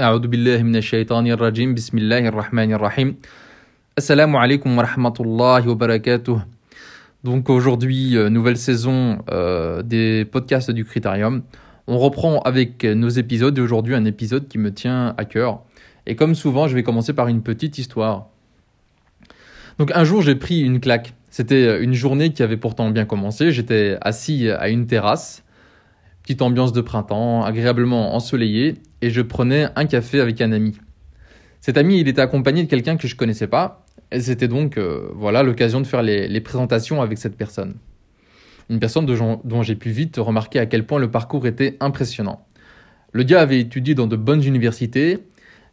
أعوذ بالله من الشيطان الرجيم بسم الله الرحمن الرحيم Assalamu alaikum wa rahmatullahi wa barakatuh. Donc aujourd'hui, euh, nouvelle saison euh, des podcasts du Critérium. On reprend avec nos épisodes et aujourd'hui un épisode qui me tient à cœur. Et comme souvent, je vais commencer par une petite histoire. Donc un jour, j'ai pris une claque. C'était une journée qui avait pourtant bien commencé. J'étais assis à une terrasse, petite ambiance de printemps, agréablement ensoleillée, et je prenais un café avec un ami. Cet ami, il était accompagné de quelqu'un que je connaissais pas, et c'était donc euh, voilà l'occasion de faire les, présentations avec cette personne. Une personne dont, dont j'ai pu vite remarquer à quel point le parcours était impressionnant. Le gars avait étudié dans de bonnes universités,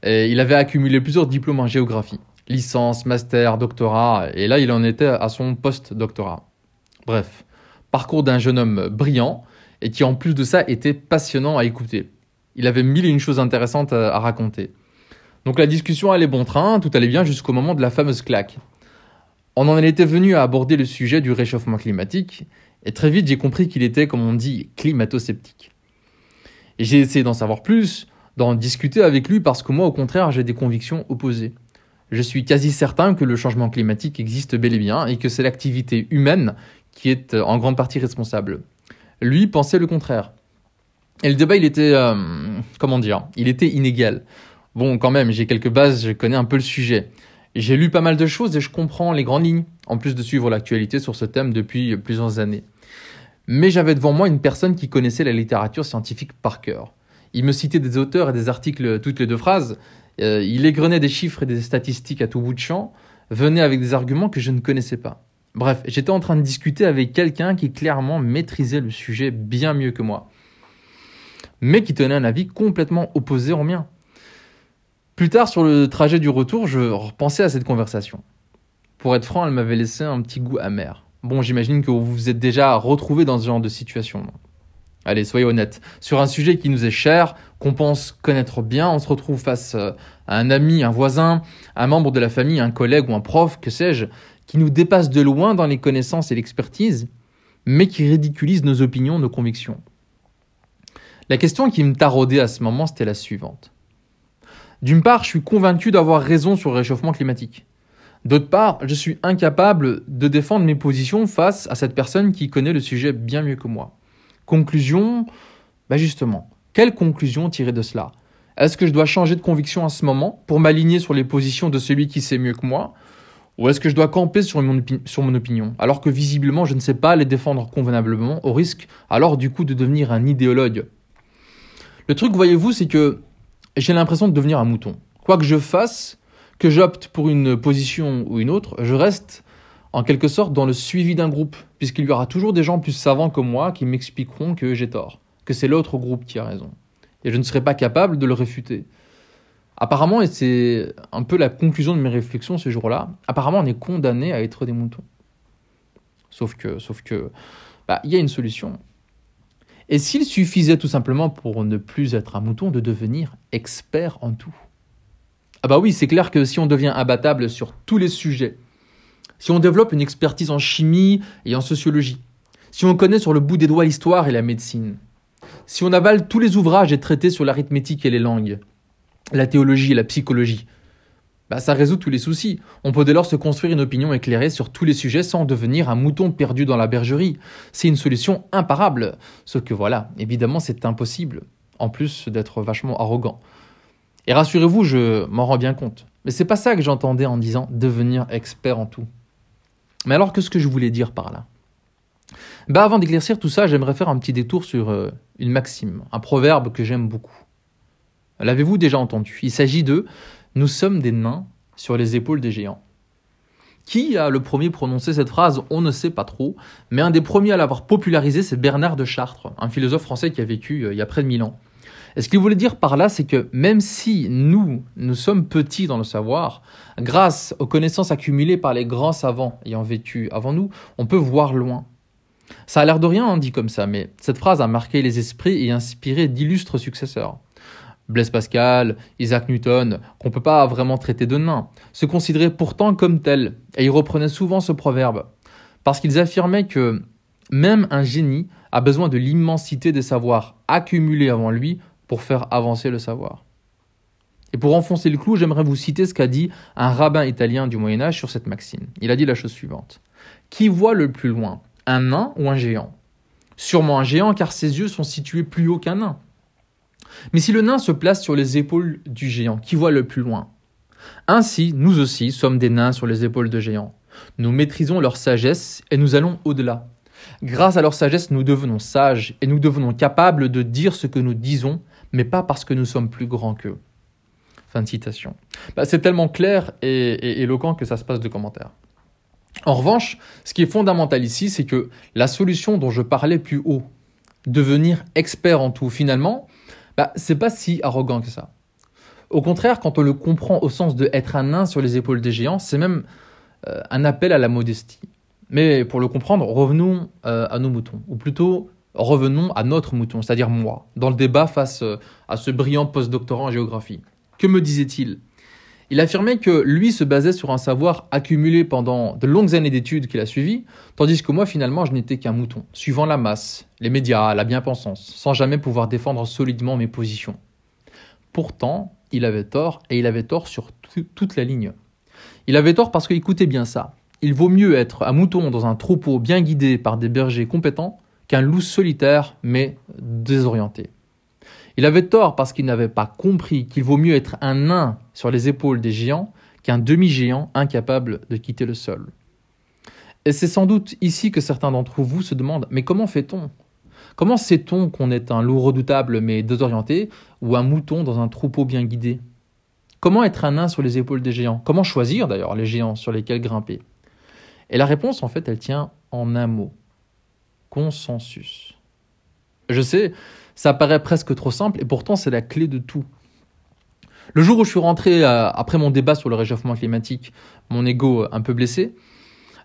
et il avait accumulé plusieurs diplômes en géographie, licence, master, doctorat, et là il en était à son post-doctorat. Bref, parcours d'un jeune homme brillant, et qui en plus de ça était passionnant à écouter. Il avait mille et une choses intéressantes à, raconter. Donc la discussion allait bon train, tout allait bien jusqu'au moment de la fameuse claque. On en était venu à aborder le sujet du réchauffement climatique, et très vite j'ai compris qu'il était, comme on dit, climato-sceptique. Et j'ai essayé d'en savoir plus, d'en discuter avec lui parce que moi au contraire j'ai des convictions opposées. Je suis quasi certain que le changement climatique existe bel et bien et que c'est l'activité humaine qui est en grande partie responsable. Lui pensait le contraire. Et le débat, il était, euh, comment dire, il était inégal. Bon, quand même, j'ai quelques bases, je connais un peu le sujet. J'ai lu pas mal de choses et je comprends les grandes lignes, en plus de suivre l'actualité sur ce thème depuis plusieurs années. Mais j'avais devant moi une personne qui connaissait la littérature scientifique par cœur. Il me citait des auteurs et des articles toutes les deux phrases, euh, il égrenait des chiffres et des statistiques à tout bout de champ, venait avec des arguments que je ne connaissais pas. Bref, j'étais en train de discuter avec quelqu'un qui clairement maîtrisait le sujet bien mieux que moi, mais qui tenait un avis complètement opposé au mien. Plus tard, sur le trajet du retour, je repensais à cette conversation. Pour être franc, elle m'avait laissé un petit goût amer. Bon, j'imagine que vous vous êtes déjà retrouvé dans ce genre de situation. Allez, soyez honnêtes. Sur un sujet qui nous est cher, qu'on pense connaître bien, on se retrouve face euh, à un ami, un voisin, un membre de la famille, un collègue ou un prof, que sais-je, qui nous dépasse de loin dans les connaissances et l'expertise, mais qui ridiculise nos opinions, nos convictions. La question qui me taraudait à ce moment, c'était la suivante. D'une part, je suis convaincu d'avoir raison sur le réchauffement climatique. D'autre part, je suis incapable de défendre mes positions face à cette personne qui connaît le sujet bien mieux que moi. Conclusion, bah justement, quelle conclusion tirer de cela? Est-ce que je dois changer de conviction à ce moment pour m'aligner sur les positions de celui qui sait mieux que moi? Ou est-ce que je dois camper sur mon, opinion alors que visiblement je ne sais pas les défendre convenablement au risque alors du coup de devenir un idéologue? Le truc, voyez-vous, c'est que j'ai l'impression de devenir un mouton. Quoi que je fasse, que j'opte pour une position ou une autre, je reste en quelque sorte dans le suivi d'un groupe, puisqu'il y aura toujours des gens plus savants que moi qui m'expliqueront que j'ai tort, que c'est l'autre groupe qui a raison. Et je ne serai pas capable de le réfuter. Apparemment, et c'est un peu la conclusion de mes réflexions ce jour-là, apparemment on est condamné à être des moutons. Sauf que, sauf que, bah, il y a une solution. Et s'il suffisait tout simplement pour ne plus être un mouton de devenir expert en tout Ah bah oui, c'est clair que si on devient imbattable sur tous les sujets, si on développe une expertise en chimie et en sociologie, si on connaît sur le bout des doigts l'histoire et la médecine, si on avale tous les ouvrages et traités sur l'arithmétique et les langues, la théologie et la psychologie, bah, ça résout tous les soucis. On peut dès lors se construire une opinion éclairée sur tous les sujets sans devenir un mouton perdu dans la bergerie. C'est une solution imparable. Sauf que voilà, évidemment, c'est impossible, en plus d'être vachement arrogant. Et rassurez-vous, je m'en rends bien compte. Mais c'est pas ça que j'entendais en disant devenir expert en tout. Mais alors, qu'est-ce que je voulais dire par là? Bah avant d'éclaircir tout ça, j'aimerais faire un petit détour sur euh, une maxime, un proverbe que j'aime beaucoup. L'avez-vous déjà entendu? Il s'agit de nous sommes des nains sur les épaules des géants. Qui a le premier prononcé cette phrase? On ne sait pas trop, mais un des premiers à l'avoir popularisé, c'est Bernard de Chartres, un philosophe français qui a vécu euh, il y a près de mille ans. Et ce qu'il voulait dire par là, c'est que même si nous, nous sommes petits dans le savoir, grâce aux connaissances accumulées par les grands savants ayant vécu avant nous, on peut voir loin. Ça a l'air de rien, dit comme ça, mais cette phrase a marqué les esprits et inspiré d'illustres successeurs. Blaise Pascal, Isaac Newton, qu'on ne peut pas vraiment traiter de nains, se considéraient pourtant comme tels, et ils reprenaient souvent ce proverbe, parce qu'ils affirmaient que même un génie a besoin de l'immensité des savoirs accumulés avant lui pour faire avancer le savoir. Et pour enfoncer le clou, j'aimerais vous citer ce qu'a dit un rabbin italien du Moyen Âge sur cette maxime. Il a dit la chose suivante. Qui voit le plus loin Un nain ou un géant? Sûrement un géant car ses yeux sont situés plus haut qu'un nain. Mais si le nain se place sur les épaules du géant, qui voit le plus loin? Ainsi, nous aussi sommes des nains sur les épaules de géants. Nous maîtrisons leur sagesse et nous allons au-delà. Grâce à leur sagesse, nous devenons sages et nous devenons capables de dire ce que nous disons, mais pas parce que nous sommes plus grands qu'eux. Fin de citation. Bah, c'est tellement clair et, et éloquent que ça se passe de commentaires. En revanche, ce qui est fondamental ici, c'est que la solution dont je parlais plus haut, devenir expert en tout, finalement, bah, c'est pas si arrogant que ça. Au contraire, quand on le comprend au sens de être un nain sur les épaules des géants, c'est même euh, un appel à la modestie. Mais pour le comprendre, revenons euh, à nos moutons, ou plutôt revenons à notre mouton, c'est-à-dire moi, dans le débat face euh, à ce brillant postdoctorant en géographie. Que me disait-il? Il affirmait que lui se basait sur un savoir accumulé pendant de longues années d'études qu'il a suivies, tandis que moi finalement je n'étais qu'un mouton, suivant la masse, les médias, la bien-pensance, sans jamais pouvoir défendre solidement mes positions. Pourtant, il avait tort, et il avait tort sur toute la ligne. Il avait tort parce qu'écoutez bien ça. Il vaut mieux être un mouton dans un troupeau bien guidé par des bergers compétents qu'un loup solitaire mais désorienté. Il avait tort parce qu'il n'avait pas compris qu'il vaut mieux être un nain sur les épaules des géants qu'un demi-géant incapable de quitter le sol. Et c'est sans doute ici que certains d'entre vous se demandent mais comment fait-on? Comment sait-on qu'on est un loup redoutable mais désorienté ou un mouton dans un troupeau bien guidé? Comment être un nain sur les épaules des géants? Comment choisir d'ailleurs les géants sur lesquels grimper? Et la réponse, en fait, elle tient en un mot. Consensus. Je sais, ça paraît presque trop simple et pourtant c'est la clé de tout. Le jour où je suis rentré, euh, après mon débat sur le réchauffement climatique, mon ego un peu blessé,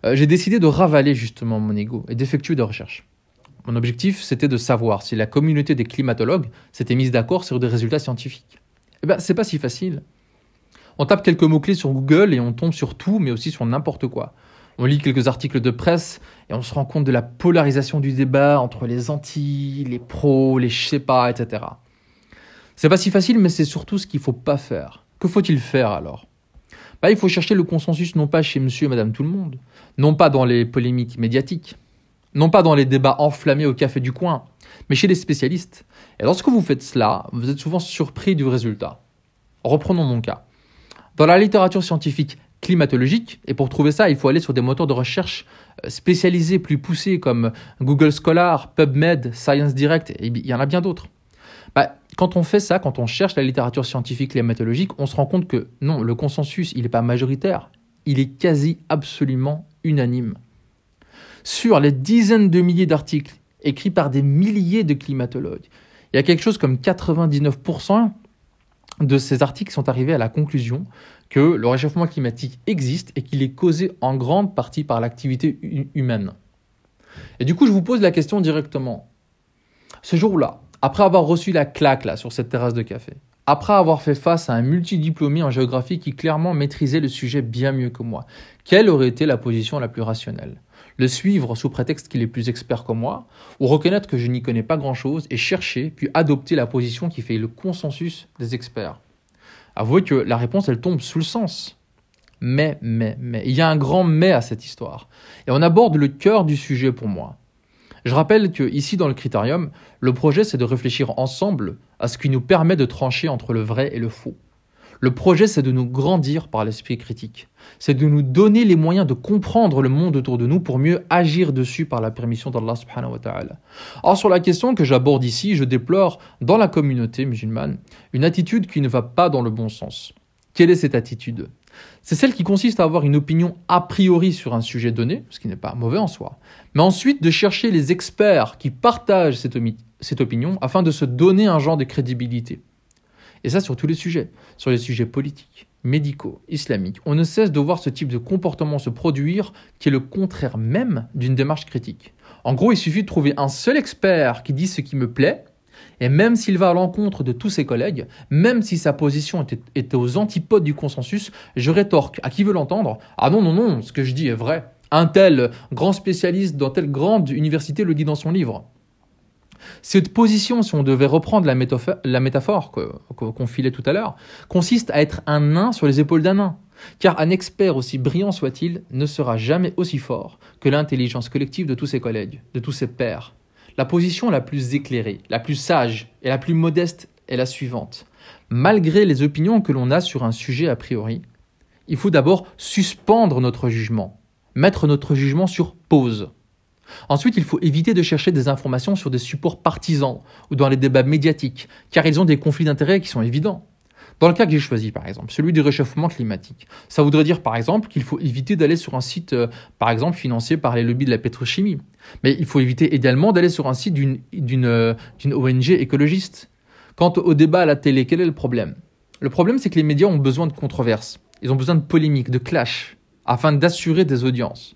euh, j'ai décidé de ravaler justement mon ego et d'effectuer des recherches. Mon objectif, c'était de savoir si la communauté des climatologues s'était mise d'accord sur des résultats scientifiques. Eh ben, c'est pas si facile. On tape quelques mots-clés sur Google et on tombe sur tout, mais aussi sur n'importe quoi. On lit quelques articles de presse et on se rend compte de la polarisation du débat entre les anti, les pros, les je sais pas, etc. C'est pas si facile, mais c'est surtout ce qu'il faut pas faire. Que faut-il faire alors? Bah, Il faut chercher le consensus non pas chez monsieur et madame tout le monde, non pas dans les polémiques médiatiques, non pas dans les débats enflammés au café du coin, mais chez les spécialistes. Et lorsque vous faites cela, vous êtes souvent surpris du résultat. Reprenons mon cas. Dans la littérature scientifique climatologique, et pour trouver ça, il faut aller sur des moteurs de recherche euh, spécialisés plus poussés comme Google Scholar, PubMed, Science Direct, et il y en a bien d'autres. Bah, quand on fait ça, quand on cherche la littérature scientifique climatologique, on se rend compte que non, le consensus, il n'est pas majoritaire, il est quasi absolument unanime. Sur les dizaines de milliers d'articles écrits par des milliers de climatologues, il y a quelque chose comme 99% de ces articles sont arrivés à la conclusion que le réchauffement climatique existe et qu'il est causé en grande partie par l'activité humaine. Et du coup, je vous pose la question directement. Ce jour-là, après avoir reçu la claque sur cette terrasse de café, après avoir fait face à un multidiplômé en géographie qui clairement maîtrisait le sujet bien mieux que moi, quelle aurait été la position la plus rationnelle? Le suivre sous prétexte qu'il est plus expert que moi, ou reconnaître que je n'y connais pas grand-chose et chercher, puis adopter la position qui fait le consensus des experts Avouez que la réponse, elle tombe sous le sens. Mais, mais, mais, il y a un grand mais à cette histoire. Et on aborde le cœur du sujet pour moi. Je rappelle que ici dans le critérium, le projet c'est de réfléchir ensemble à ce qui nous permet de trancher entre le vrai et le faux. Le projet c'est de nous grandir par l'esprit critique. C'est de nous donner les moyens de comprendre le monde autour de nous pour mieux agir dessus par la permission d'Allah subhanahu wa ta'ala. Or sur la question que j'aborde ici, je déplore dans la communauté musulmane une attitude qui ne va pas dans le bon sens. Quelle est cette attitude? C'est celle qui consiste à avoir une opinion a priori sur un sujet donné, ce qui n'est pas mauvais en soi, mais ensuite de chercher les experts qui partagent cette, cette opinion afin de se donner un genre de crédibilité. Et ça sur tous les sujets, sur les sujets politiques, médicaux, islamiques. On ne cesse de voir ce type de comportement se produire qui est le contraire même d'une démarche critique. En gros, il suffit de trouver un seul expert qui dit ce qui me plaît et même s'il va à l'encontre de tous ses collègues, même si sa position était, aux antipodes du consensus, je rétorque à qui veut l'entendre Ah non, non, non, ce que je dis est vrai. Un tel grand spécialiste dans telle grande université le dit dans son livre. Cette position, si on devait reprendre la métaphore, la métaphore qu'on filait tout à l'heure, consiste à être un nain sur les épaules d'un nain. Car un expert aussi brillant soit-il ne sera jamais aussi fort que l'intelligence collective de tous ses collègues, de tous ses pairs. La position la plus éclairée, la plus sage et la plus modeste est la suivante. Malgré les opinions que l'on a sur un sujet a priori, il faut d'abord suspendre notre jugement, mettre notre jugement sur pause. Ensuite, il faut éviter de chercher des informations sur des supports partisans ou dans les débats médiatiques, car ils ont des conflits d'intérêts qui sont évidents. Dans le cas que j'ai choisi, par exemple, celui du réchauffement climatique, ça voudrait dire, par exemple, qu'il faut éviter d'aller sur un site, euh, par exemple, financé par les lobbies de la pétrochimie. Mais il faut éviter également d'aller sur un site d'une euh, ONG écologiste. Quant au débat à la télé, quel est le problème? Le problème, c'est que les médias ont besoin de controverses. Ils ont besoin de polémiques, de clash, afin d'assurer des audiences.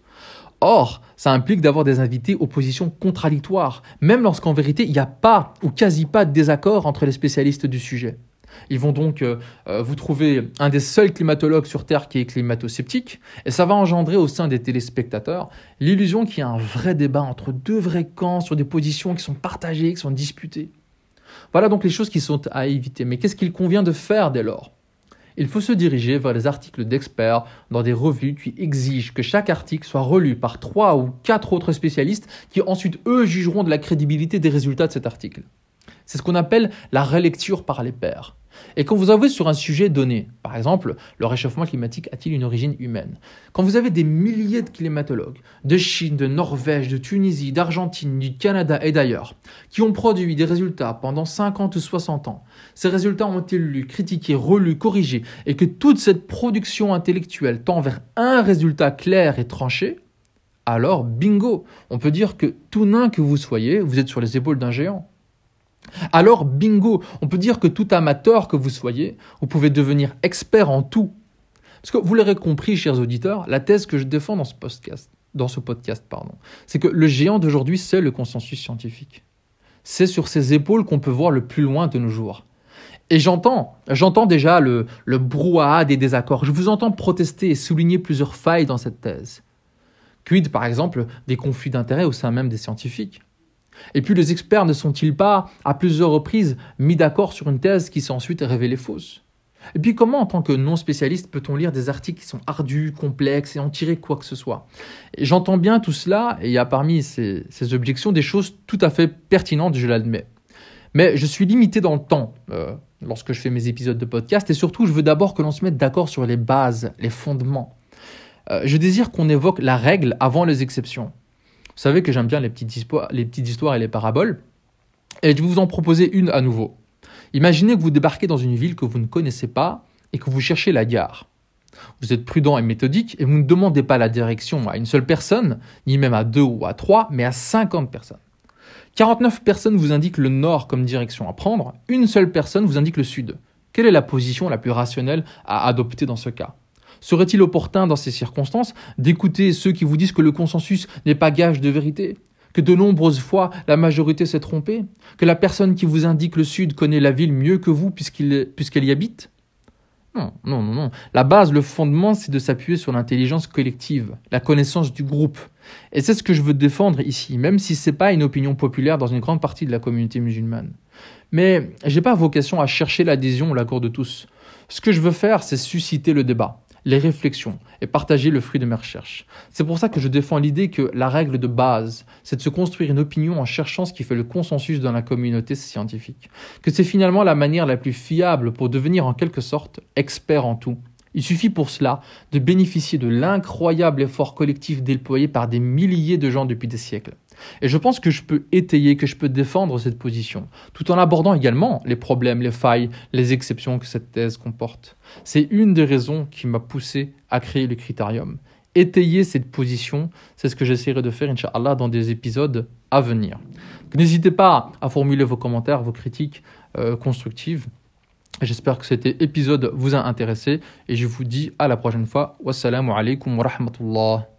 Or, ça implique d'avoir des invités aux positions contradictoires, même lorsqu'en vérité, il n'y a pas ou quasi pas de désaccord entre les spécialistes du sujet. Ils vont donc euh, euh, vous trouver un des seuls climatologues sur Terre qui est climato-sceptique, et ça va engendrer au sein des téléspectateurs l'illusion qu'il y a un vrai débat entre deux vrais camps sur des positions qui sont partagées, qui sont disputées. Voilà donc les choses qui sont à éviter. Mais qu'est-ce qu'il convient de faire dès lors? Il faut se diriger vers les articles d'experts dans des revues qui exigent que chaque article soit relu par trois ou quatre autres spécialistes qui ensuite, eux, jugeront de la crédibilité des résultats de cet article. C'est ce qu'on appelle la relecture par les pairs. Et quand vous avez sur un sujet donné, par exemple, le réchauffement climatique a-t-il une origine humaine? Quand vous avez des milliers de climatologues de Chine, de Norvège, de Tunisie, d'Argentine, du Canada et d'ailleurs, qui ont produit des résultats pendant 50 ou 60 ans, ces résultats ont été lus, critiqués, relus, corrigés, et que toute cette production intellectuelle tend vers un résultat clair et tranché, alors bingo, on peut dire que tout nain que vous soyez, vous êtes sur les épaules d'un géant. Alors, bingo, on peut dire que tout amateur que vous soyez, vous pouvez devenir expert en tout. Parce que vous l'aurez compris, chers auditeurs, la thèse que je défends dans ce podcast, pardon, c'est que le géant d'aujourd'hui, c'est le consensus scientifique. C'est sur ses épaules qu'on peut voir le plus loin de nos jours. Et j'entends, j'entends déjà le, le brouhaha des désaccords. Je vous entends protester et souligner plusieurs failles dans cette thèse. Quid, par exemple, des conflits d'intérêts au sein même des scientifiques? Et puis les experts ne sont-ils pas, à plusieurs reprises, mis d'accord sur une thèse qui s'est ensuite révélée fausse? Et puis comment, en tant que non-spécialiste, peut-on lire des articles qui sont ardus, complexes et en tirer quoi que ce soit? J'entends bien tout cela, et il y a parmi ces, objections des choses tout à fait pertinentes, je l'admets. Mais je suis limité dans le temps euh, lorsque je fais mes épisodes de podcast, et surtout, je veux d'abord que l'on se mette d'accord sur les bases, les fondements. Euh, je désire qu'on évoque la règle avant les exceptions. Vous savez que j'aime bien les petites, histoires, et les paraboles. Et je vais vous en proposer une à nouveau. Imaginez que vous débarquez dans une ville que vous ne connaissez pas et que vous cherchez la gare. Vous êtes prudent et méthodique et vous ne demandez pas la direction à une seule personne, ni même à deux ou à trois, mais à 50 personnes. 49 personnes vous indiquent le nord comme direction à prendre, une seule personne vous indique le sud. Quelle est la position la plus rationnelle à adopter dans ce cas? Serait-il opportun dans ces circonstances d'écouter ceux qui vous disent que le consensus n'est pas gage de vérité que de nombreuses fois la majorité s'est trompée, que la personne qui vous indique le Sud connaît la ville mieux que vous puisqu'elle y habite? Non, non, non, non. La base, le fondement, c'est de s'appuyer sur l'intelligence collective, la connaissance du groupe. Et c'est ce que je veux défendre ici, même si ce n'est pas une opinion populaire dans une grande partie de la communauté musulmane. Mais j'ai pas vocation à chercher l'adhésion ou l'accord de tous. Ce que je veux faire, c'est susciter le débat les réflexions et partager le fruit de mes recherches. C'est pour ça que je défends l'idée que la règle de base, c'est de se construire une opinion en cherchant ce qui fait le consensus dans la communauté scientifique. Que c'est finalement la manière la plus fiable pour devenir en quelque sorte expert en tout. Il suffit pour cela de bénéficier de l'incroyable effort collectif déployé par des milliers de gens depuis des siècles. Et je pense que je peux étayer, que je peux défendre cette position, tout en abordant également les problèmes, les failles, les exceptions que cette thèse comporte. C'est une des raisons qui m'a poussé à créer le critérium. Étayer cette position, c'est ce que j'essaierai de faire, Inch'Allah, dans des épisodes à venir. N'hésitez pas à formuler vos commentaires, vos critiques euh, constructives. J'espère que cet épisode vous a intéressé et je vous dis à la prochaine fois. Wassalamu alaikum wa rahmatullah.